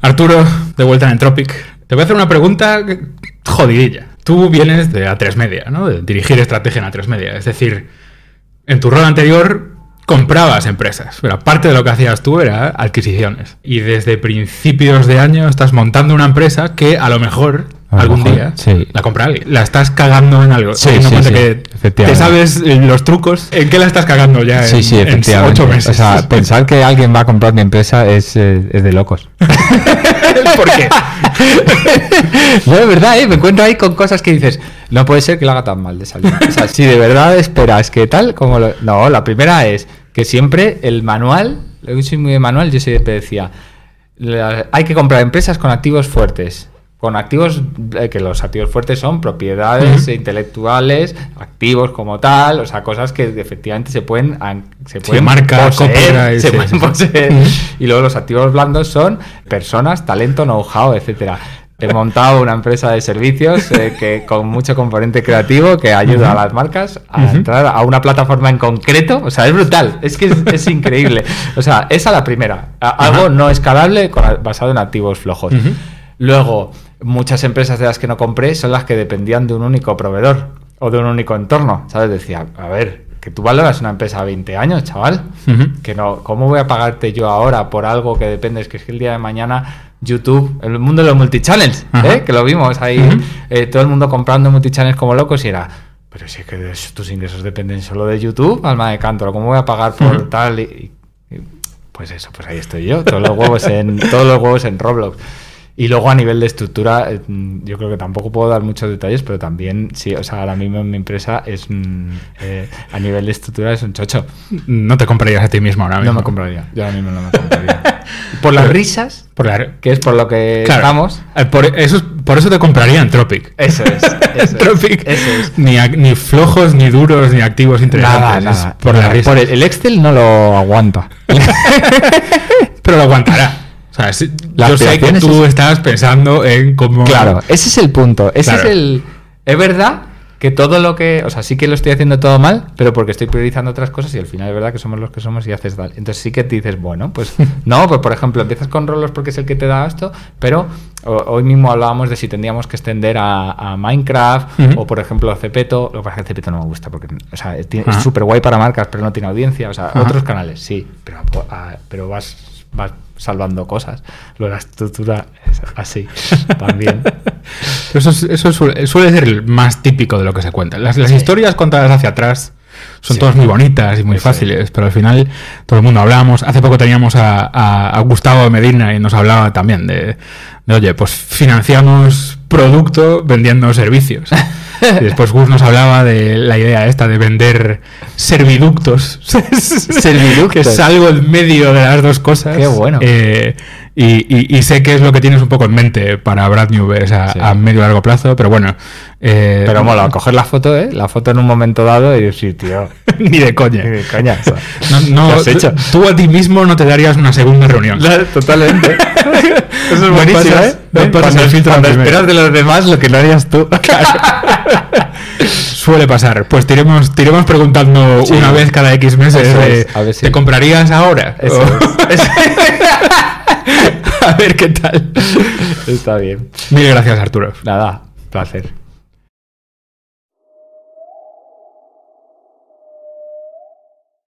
Arturo, de vuelta en Entropic. Te voy a hacer una pregunta jodidilla. Tú vienes de A3 Media, ¿no? De dirigir estrategia en A3 Media. Es decir, en tu rol anterior comprabas empresas, pero aparte de lo que hacías tú era adquisiciones. Y desde principios de año estás montando una empresa que a lo mejor algún día la compra alguien. La estás cagando en algo. Sí, sí, que te sabes los trucos. ¿En qué la estás cagando ya sí, efectivamente. ocho meses? O sea, pensar que alguien va a comprar mi empresa es, eh, es de locos. ¿Por qué? no, de verdad, ¿eh? me encuentro ahí con cosas que dices, no puede ser que lo haga tan mal de. O sea, si de verdad esperas que tal, como lo... No, la primera es que siempre el manual, yo soy muy de manual, yo siempre decía, hay que comprar empresas con activos fuertes con activos, eh, que los activos fuertes son propiedades intelectuales, activos como tal, o sea, cosas que efectivamente se pueden, se pueden poseer, se pueden poseer. Y luego los activos blandos son personas, talento, know-how, etcétera. He montado una empresa de servicios eh, que con mucho componente creativo que ayuda a las marcas a entrar a una plataforma en concreto. O sea, es brutal, es que es, increíble. O sea, esa la primera. Algo no escalable basado en activos flojos. Luego, muchas empresas de las que no compré son las que dependían de un único proveedor o de un único entorno. ¿Sabes? Decía, a ver, que tú valoras una empresa a 20 años, chaval. Que no, ¿cómo voy a pagarte yo ahora por algo que dependes? Que es que el día de mañana YouTube, el mundo de los multichannels, ¿eh? que lo vimos ahí, eh, todo el mundo comprando multichannels como locos y era, pero si es que tus ingresos dependen solo de YouTube, alma de cántaro, ¿cómo voy a pagar por tal? Y, pues eso, pues ahí estoy yo, todos los huevos en, todos los huevos en Roblox. Y luego a nivel de estructura, eh, yo creo que tampoco puedo dar muchos detalles, pero también, sí, o sea, ahora mismo en mi empresa es mm, eh, a nivel de estructura es un chocho. No te comprarías a ti mismo ahora mismo. No me compraría, yo ahora mismo no me compraría. por las risas, por que es por lo que estamos. Eh, por eso, por eso te compraría Tropic. Eso es. Eso Tropic. Eso es. Ni, ni, flojos, ni duros, ni activos interesantes. Nada, Por, la por el Excel no lo aguanta. pero lo aguantará yo sé que tú estás pensando en cómo. Claro, ese es el punto. Ese es el. Es verdad que todo lo que. O sea, sí que lo estoy haciendo todo mal, pero porque estoy priorizando otras cosas y al final es verdad que somos los que somos y haces tal. Entonces sí que te dices, bueno, pues no, pues por ejemplo, empiezas con rolos porque es el que te da esto, pero hoy mismo hablábamos de si tendríamos que extender a, Minecraft o por ejemplo a Cepeto. Lo que pasa es que Cepeto no me gusta porque o sea, es súper guay para marcas, pero no tiene audiencia. O sea, otros canales sí, pero, pero vas, vas salvando cosas. Luego la estructura es así también. Eso, eso suele, ser el más típico de lo que se cuenta. Las, historias contadas hacia atrás son todas muy bonitas y muy fáciles, pero al final todo el mundo hablamos. Hace poco teníamos a, Gustavo Medina y nos hablaba también de, de, oye, pues financiamos producto vendiendo servicios. Y después Gus nos hablaba de la idea esta de vender serviductos. serviductos. que es algo en medio de las dos cosas. Qué bueno. Eh, y, sé que es lo que tienes un poco en mente para Brad New a, medio y largo plazo, pero bueno. Eh, pero mola, coger la foto, ¿eh? La foto en un momento dado y decir, tío. ni de coña. Ni de coña. no, has hecho? Tú a ti mismo no te darías una segunda reunión. totalmente. Eso es buenísimo, ¿eh? No cuando, esperas de los demás lo que no harías tú. Suele pasar. Pues tiremos, tiremos preguntando una vez cada X meses. ¿Te comprarías ahora? Eso A ver qué tal. Está bien. Mil gracias, Arturo. Nada, placer.